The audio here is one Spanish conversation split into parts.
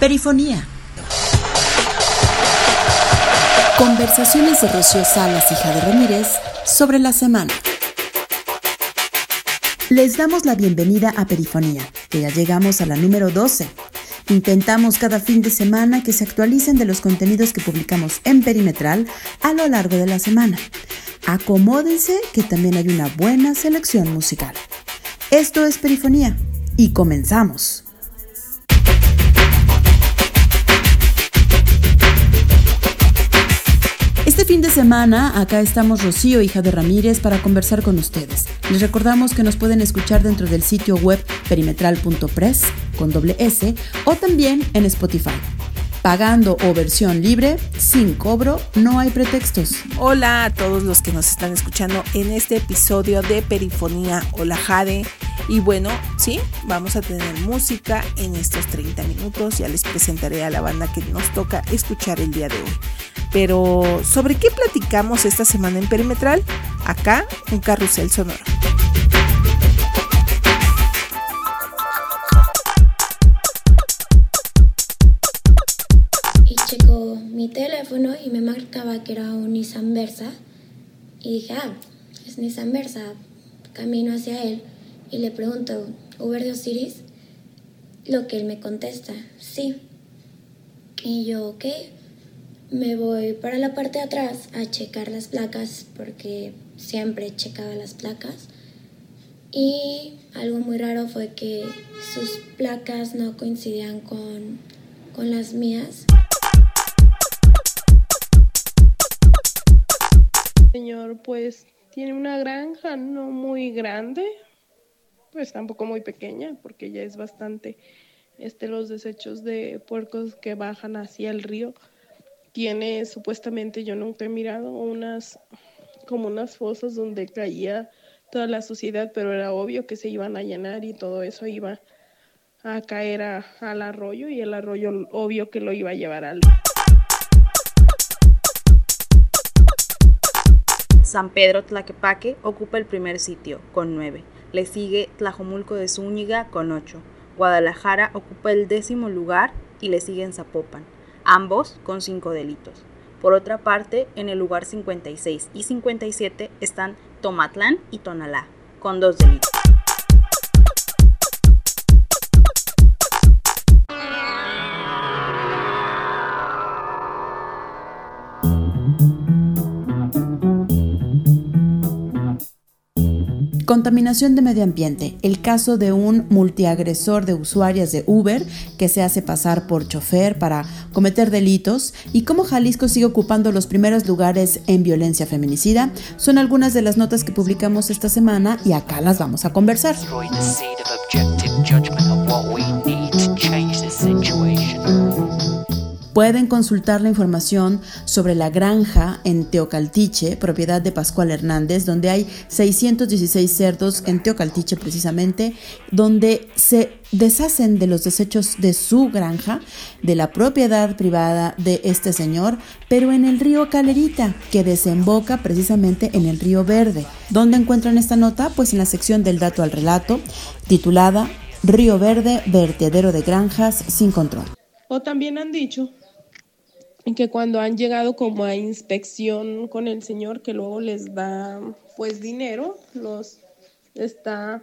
Perifonía. Conversaciones de Rocío Salas y Jade Ramírez sobre la semana. Les damos la bienvenida a Perifonía, que ya llegamos a la número 12. Intentamos cada fin de semana que se actualicen de los contenidos que publicamos en Perimetral a lo largo de la semana. Acomódense que también hay una buena selección musical. Esto es Perifonía y comenzamos. Fin de semana, acá estamos Rocío, hija de Ramírez, para conversar con ustedes. Les recordamos que nos pueden escuchar dentro del sitio web perimetral.press con doble S o también en Spotify. Pagando o versión libre, sin cobro, no hay pretextos. Hola a todos los que nos están escuchando en este episodio de Perifonía. Hola Jade. Y bueno, sí, vamos a tener música en estos 30 minutos. Ya les presentaré a la banda que nos toca escuchar el día de hoy. Pero, ¿sobre qué platicamos esta semana en Perimetral? Acá, un carrusel sonoro. Teléfono y me marcaba que era un Nissan Versa. Y dije, ah, es Nissan Versa. Camino hacia él y le pregunto, ¿Uber de Osiris? Lo que él me contesta, sí. Y yo, ok me voy para la parte de atrás a checar las placas porque siempre checaba las placas. Y algo muy raro fue que sus placas no coincidían con, con las mías. Pues tiene una granja no muy grande, pues tampoco muy pequeña, porque ya es bastante este, los desechos de puercos que bajan hacia el río. Tiene supuestamente, yo nunca he mirado unas como unas fosas donde caía toda la suciedad, pero era obvio que se iban a llenar y todo eso iba a caer al arroyo y el arroyo obvio que lo iba a llevar al... San Pedro Tlaquepaque ocupa el primer sitio, con nueve. Le sigue Tlajomulco de Zúñiga, con ocho. Guadalajara ocupa el décimo lugar y le siguen Zapopan ambos con cinco delitos. Por otra parte, en el lugar 56 y 57 están Tomatlán y Tonalá, con dos delitos. Contaminación de medio ambiente. El caso de un multiagresor de usuarias de Uber que se hace pasar por chofer para cometer delitos y cómo Jalisco sigue ocupando los primeros lugares en violencia feminicida son algunas de las notas que publicamos esta semana y acá las vamos a conversar. Pueden consultar la información sobre la granja en Teocaltiche, propiedad de Pascual Hernández, donde hay 616 cerdos en Teocaltiche precisamente, donde se deshacen de los desechos de su granja, de la propiedad privada de este señor, pero en el río Calerita, que desemboca precisamente en el río Verde. ¿Dónde encuentran esta nota? Pues en la sección del dato al relato, titulada Río Verde, vertedero de granjas sin control. O también han dicho que cuando han llegado como a inspección con el señor que luego les da pues dinero, los está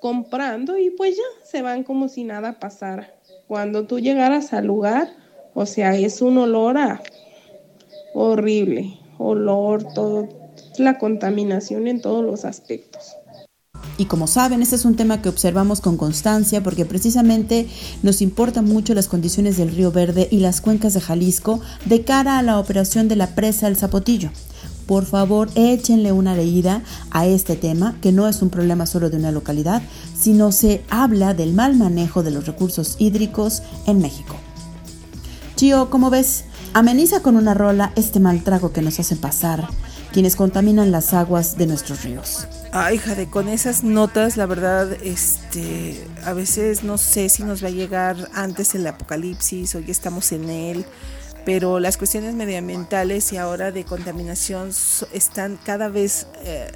comprando y pues ya se van como si nada pasara. Cuando tú llegaras al lugar, o sea, es un olor a horrible, olor, todo, la contaminación en todos los aspectos. Y como saben, este es un tema que observamos con constancia porque precisamente nos importan mucho las condiciones del río Verde y las cuencas de Jalisco de cara a la operación de la presa El Zapotillo. Por favor, échenle una leída a este tema, que no es un problema solo de una localidad, sino se habla del mal manejo de los recursos hídricos en México. Chio, ¿cómo ves? Ameniza con una rola este mal trago que nos hacen pasar quienes contaminan las aguas de nuestros ríos. Ay, de con esas notas, la verdad, este, a veces no sé si nos va a llegar antes el apocalipsis ya estamos en él, pero las cuestiones medioambientales y ahora de contaminación están cada vez eh,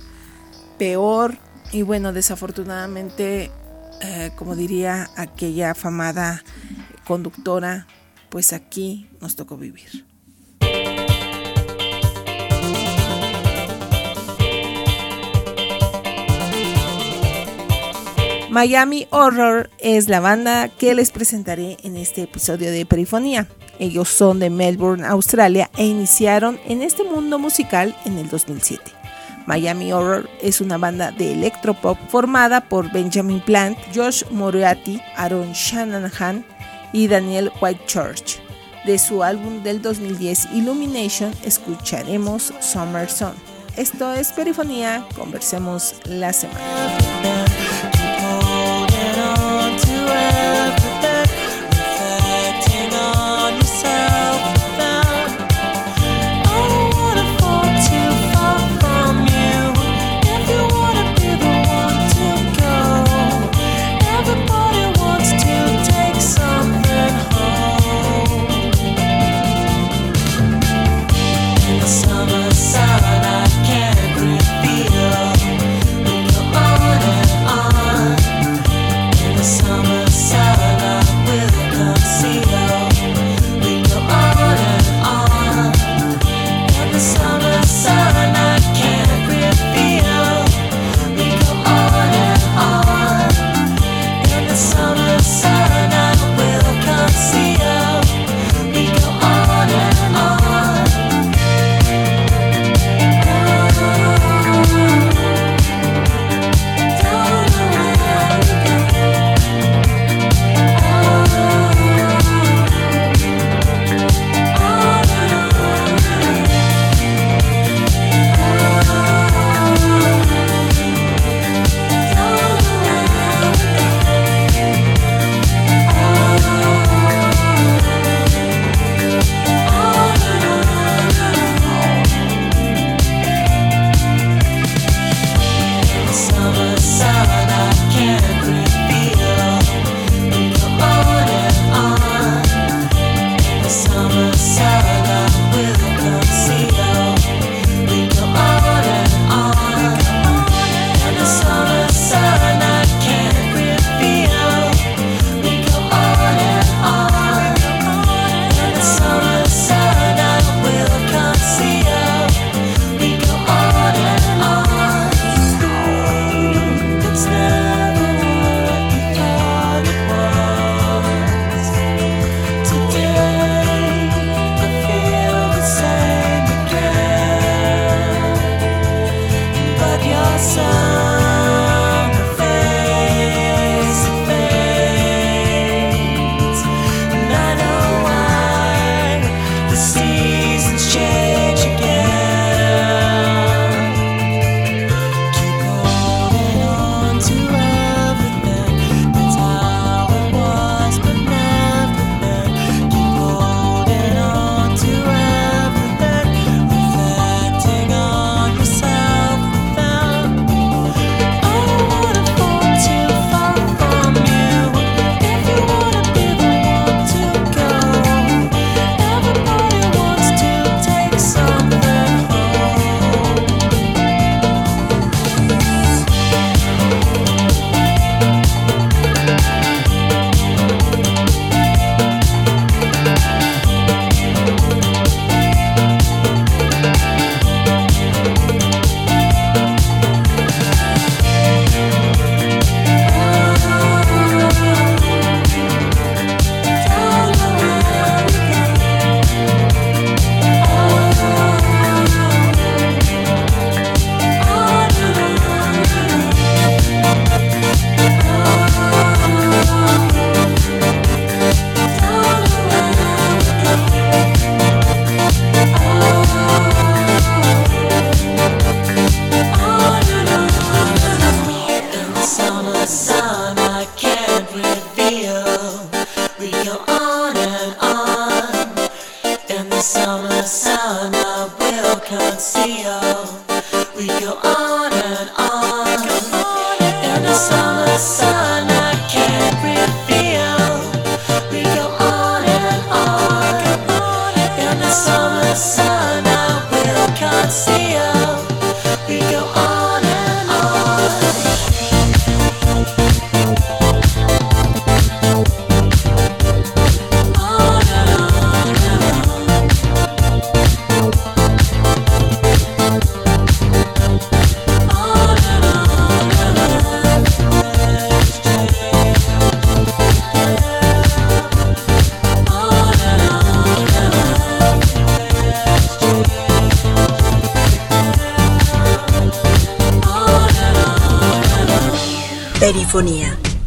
peor y bueno, desafortunadamente, eh, como diría aquella afamada conductora, pues aquí nos tocó vivir. Miami Horror es la banda que les presentaré en este episodio de Perifonía. Ellos son de Melbourne, Australia e iniciaron en este mundo musical en el 2007. Miami Horror es una banda de electropop formada por Benjamin Plant, Josh Moriarty, Aaron Shanahan y Daniel Whitechurch. De su álbum del 2010 Illumination escucharemos Summer Sun. Esto es Perifonía, conversemos la semana. love.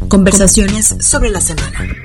Conversaciones sobre la semana.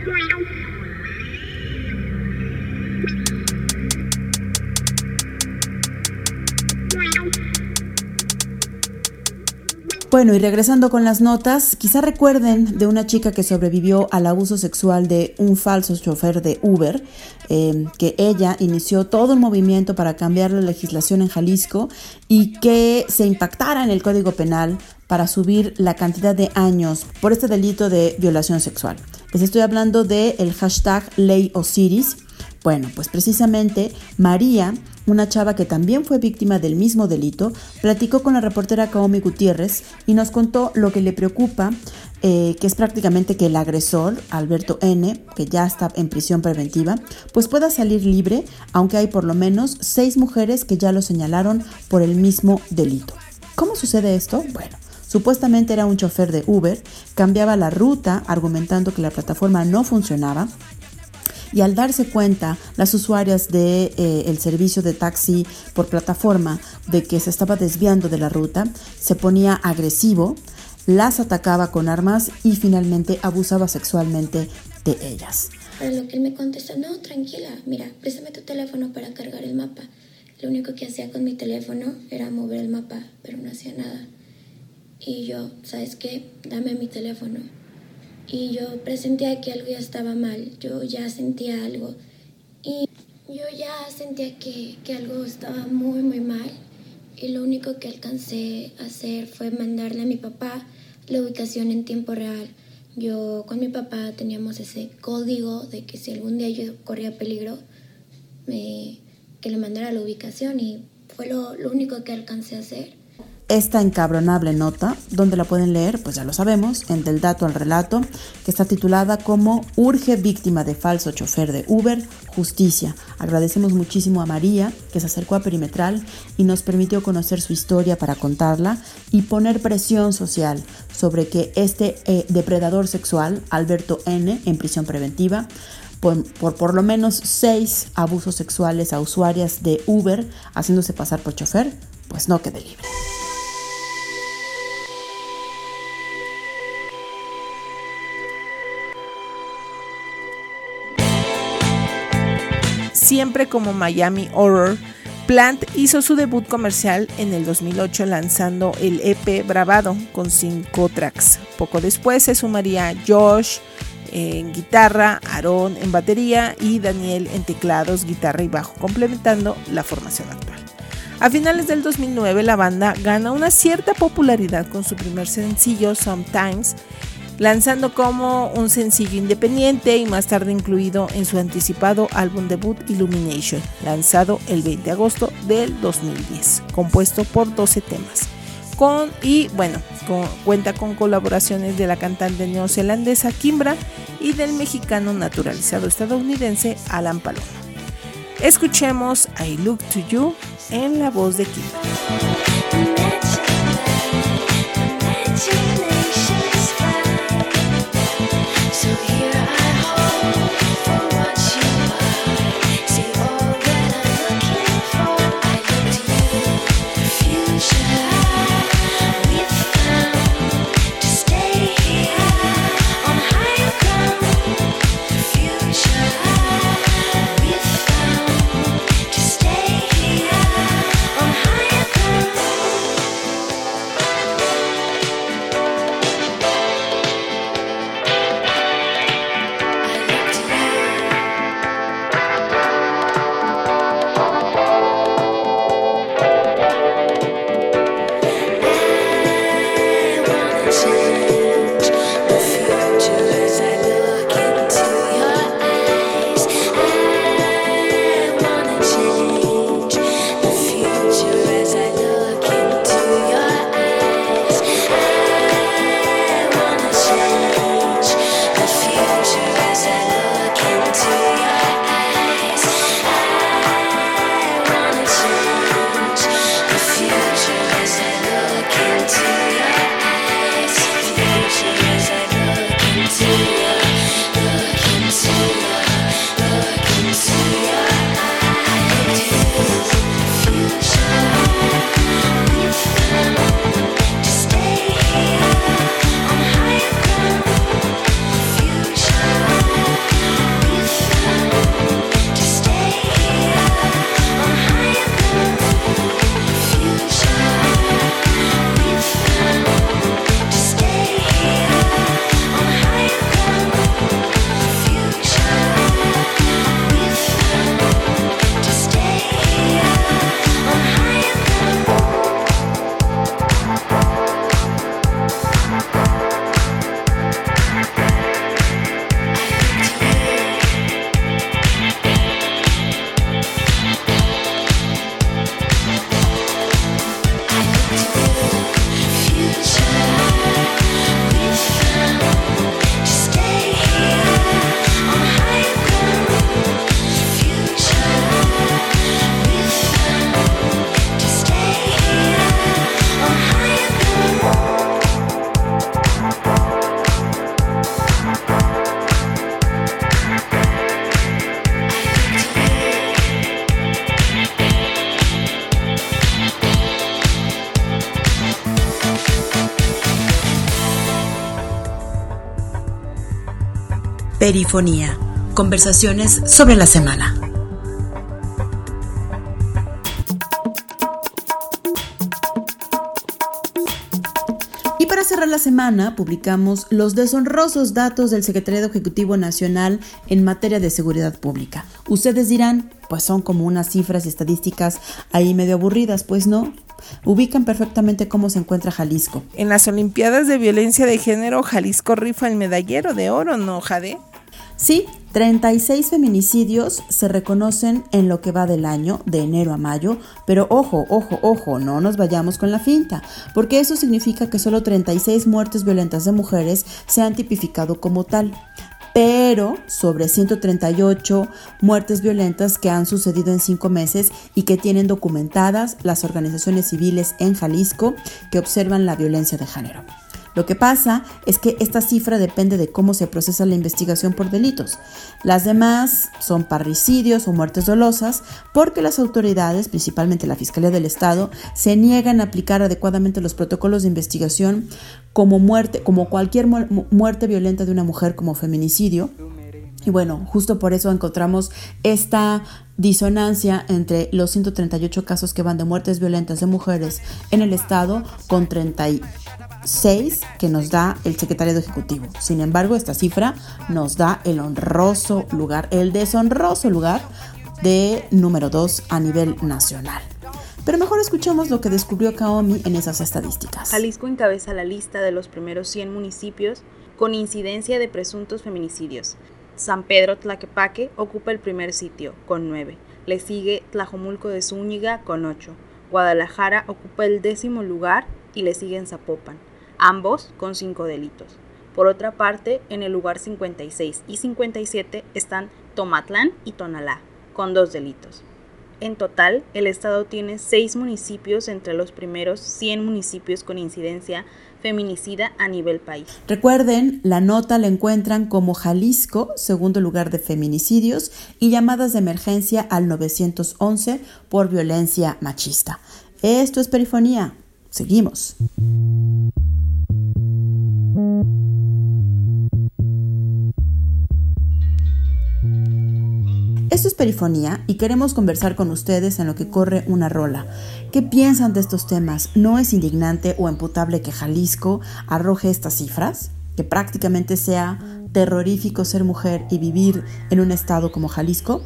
Bueno, y regresando con las notas, quizá recuerden de una chica que sobrevivió al abuso sexual de un falso chofer de Uber, eh, que ella inició todo un movimiento para cambiar la legislación en Jalisco y que se impactara en el Código Penal para subir la cantidad de años por este delito de violación sexual. Les estoy hablando del el hashtag Ley Osiris. Bueno, pues precisamente María una chava que también fue víctima del mismo delito, platicó con la reportera Kaomi Gutiérrez y nos contó lo que le preocupa, eh, que es prácticamente que el agresor, Alberto N., que ya está en prisión preventiva, pues pueda salir libre, aunque hay por lo menos seis mujeres que ya lo señalaron por el mismo delito. ¿Cómo sucede esto? Bueno. Supuestamente era un chofer de Uber, cambiaba la ruta argumentando que la plataforma no funcionaba y al darse cuenta las usuarias del de, eh, servicio de taxi por plataforma de que se estaba desviando de la ruta, se ponía agresivo, las atacaba con armas y finalmente abusaba sexualmente de ellas. Para lo que él me contesta, no, tranquila, mira, préstame tu teléfono para cargar el mapa. Lo único que hacía con mi teléfono era mover el mapa, pero no hacía nada. Y yo, ¿sabes qué? Dame mi teléfono y yo presentía que algo ya estaba mal, yo ya sentía algo y yo ya sentía que, que algo estaba muy muy mal y lo único que alcancé a hacer fue mandarle a mi papá la ubicación en tiempo real. Yo con mi papá teníamos ese código de que si algún día yo corría peligro, me, que le mandara la ubicación y fue lo, lo único que alcancé a hacer esta encabronable nota, donde la pueden leer, pues ya lo sabemos, en Del Dato al Relato, que está titulada como Urge víctima de falso chofer de Uber, justicia. Agradecemos muchísimo a María, que se acercó a Perimetral y nos permitió conocer su historia para contarla y poner presión social sobre que este eh, depredador sexual, Alberto N., en prisión preventiva, por, por, por lo menos seis abusos sexuales a usuarias de Uber haciéndose pasar por chofer, pues no quede libre. Siempre como Miami Horror, Plant hizo su debut comercial en el 2008 lanzando el EP Bravado con cinco tracks. Poco después se sumaría Josh en guitarra, Aaron en batería y Daniel en teclados, guitarra y bajo, complementando la formación actual. A finales del 2009 la banda gana una cierta popularidad con su primer sencillo Sometimes lanzando como un sencillo independiente y más tarde incluido en su anticipado álbum debut Illumination, lanzado el 20 de agosto del 2010, compuesto por 12 temas. Con, y bueno, cuenta con colaboraciones de la cantante neozelandesa Kimbra y del mexicano naturalizado estadounidense Alan Paloma. Escuchemos I Look to You en la voz de Kimbra. Perifonía. Conversaciones sobre la semana. Y para cerrar la semana, publicamos los deshonrosos datos del Secretariado Ejecutivo Nacional en materia de seguridad pública. Ustedes dirán, pues son como unas cifras y estadísticas ahí medio aburridas, pues no. Ubican perfectamente cómo se encuentra Jalisco. En las Olimpiadas de Violencia de Género, Jalisco rifa el medallero de oro, ¿no, Jade? Sí, 36 feminicidios se reconocen en lo que va del año, de enero a mayo, pero ojo, ojo, ojo, no nos vayamos con la finta, porque eso significa que solo 36 muertes violentas de mujeres se han tipificado como tal pero sobre 138 muertes violentas que han sucedido en cinco meses y que tienen documentadas las organizaciones civiles en Jalisco que observan la violencia de género. Lo que pasa es que esta cifra depende de cómo se procesa la investigación por delitos. Las demás son parricidios o muertes dolosas porque las autoridades, principalmente la Fiscalía del Estado, se niegan a aplicar adecuadamente los protocolos de investigación como muerte, como cualquier muerte violenta de una mujer como feminicidio. Y bueno, justo por eso encontramos esta disonancia entre los 138 casos que van de muertes violentas de mujeres en el estado con 36 que nos da el secretario ejecutivo. Sin embargo, esta cifra nos da el honroso lugar, el deshonroso lugar de número 2 a nivel nacional. Pero mejor escuchemos lo que descubrió Kaomi en esas estadísticas. Jalisco encabeza la lista de los primeros 100 municipios con incidencia de presuntos feminicidios. San Pedro Tlaquepaque ocupa el primer sitio, con 9. Le sigue Tlajomulco de Zúñiga, con 8. Guadalajara ocupa el décimo lugar y le siguen Zapopan, ambos con 5 delitos. Por otra parte, en el lugar 56 y 57 están Tomatlán y Tonalá, con 2 delitos. En total, el estado tiene 6 municipios entre los primeros 100 municipios con incidencia feminicida a nivel país. Recuerden, la nota la encuentran como Jalisco, segundo lugar de feminicidios y llamadas de emergencia al 911 por violencia machista. Esto es perifonía. Seguimos. Esto es Perifonía y queremos conversar con ustedes en lo que corre una rola. ¿Qué piensan de estos temas? ¿No es indignante o imputable que Jalisco arroje estas cifras? ¿Que prácticamente sea terrorífico ser mujer y vivir en un estado como Jalisco?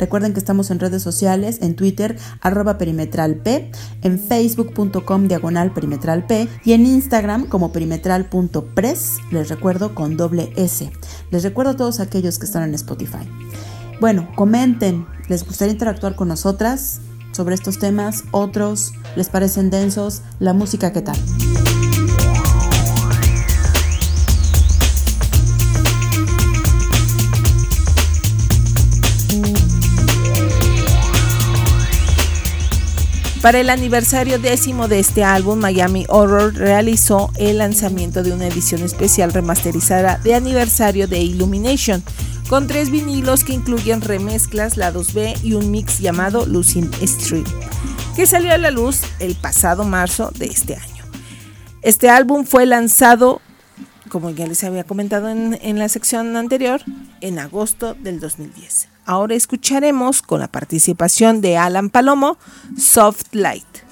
Recuerden que estamos en redes sociales, en Twitter, arroba perimetralp, en facebook.com diagonal perimetralp y en Instagram como perimetral.press, les recuerdo con doble S. Les recuerdo a todos aquellos que están en Spotify. Bueno, comenten, ¿les gustaría interactuar con nosotras sobre estos temas? ¿Otros les parecen densos? ¿La música qué tal? Para el aniversario décimo de este álbum, Miami Horror realizó el lanzamiento de una edición especial remasterizada de aniversario de Illumination, con tres vinilos que incluyen remezclas, lados B y un mix llamado Lucid Street, que salió a la luz el pasado marzo de este año. Este álbum fue lanzado, como ya les había comentado en, en la sección anterior, en agosto del 2010. Ahora escucharemos con la participación de Alan Palomo, Soft Light.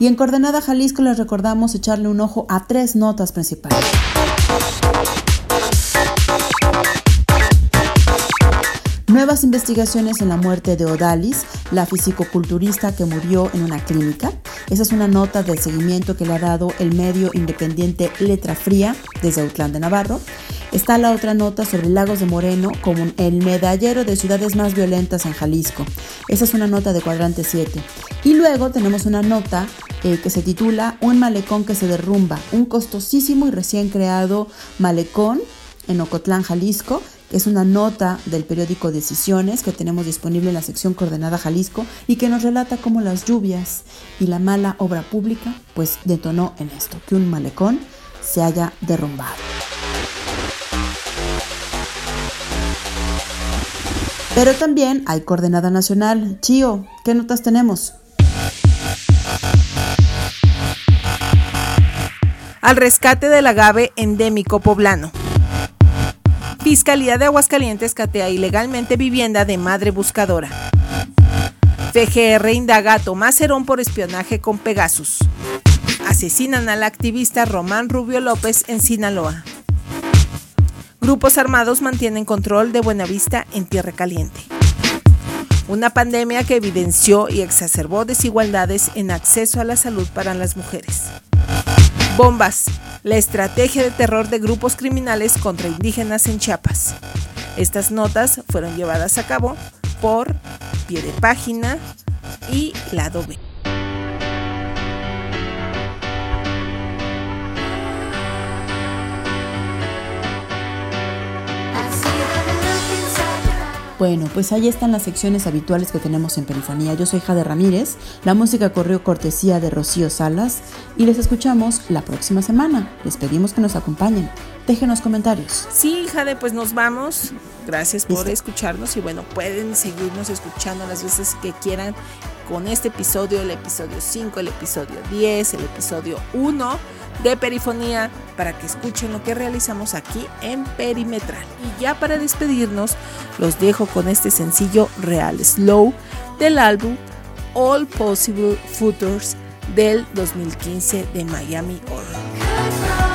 Y en Coordenada Jalisco les recordamos echarle un ojo a tres notas principales. Nuevas investigaciones en la muerte de Odalis, la fisicoculturista que murió en una clínica. Esa es una nota del seguimiento que le ha dado el medio independiente Letra Fría desde Autlán de Navarro. Está la otra nota sobre Lagos de Moreno como el medallero de ciudades más violentas en Jalisco. Esa es una nota de cuadrante 7. Y luego tenemos una nota eh, que se titula Un malecón que se derrumba, un costosísimo y recién creado malecón en Ocotlán, Jalisco, es una nota del periódico Decisiones que tenemos disponible en la sección Coordenada Jalisco y que nos relata cómo las lluvias y la mala obra pública pues detonó en esto, que un malecón se haya derrumbado. Pero también hay coordenada nacional. Chío, ¿qué notas tenemos? Al rescate del agave endémico poblano. Fiscalía de Aguascalientes catea ilegalmente vivienda de madre buscadora. FGR indaga a Tomás Herón por espionaje con Pegasus. Asesinan al activista Román Rubio López en Sinaloa. Grupos armados mantienen control de Buenavista en Tierra Caliente. Una pandemia que evidenció y exacerbó desigualdades en acceso a la salud para las mujeres. Bombas, la estrategia de terror de grupos criminales contra indígenas en Chiapas. Estas notas fueron llevadas a cabo por Pie de Página y Lado B. Bueno, pues ahí están las secciones habituales que tenemos en Perifonía. Yo soy Jade Ramírez, la música corrió cortesía de Rocío Salas y les escuchamos la próxima semana. Les pedimos que nos acompañen. Déjenos comentarios. Sí, Jade, pues nos vamos. Gracias por escucharnos y bueno, pueden seguirnos escuchando las veces que quieran con este episodio, el episodio 5, el episodio 10, el episodio 1 de Perifonía para que escuchen lo que realizamos aquí en Perimetral. Y ya para despedirnos, los dejo con este sencillo Real Slow del álbum All Possible Futures del 2015 de Miami Horror.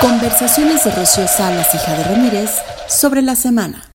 Conversaciones de Rocío Salas y Jade Ramírez sobre la semana.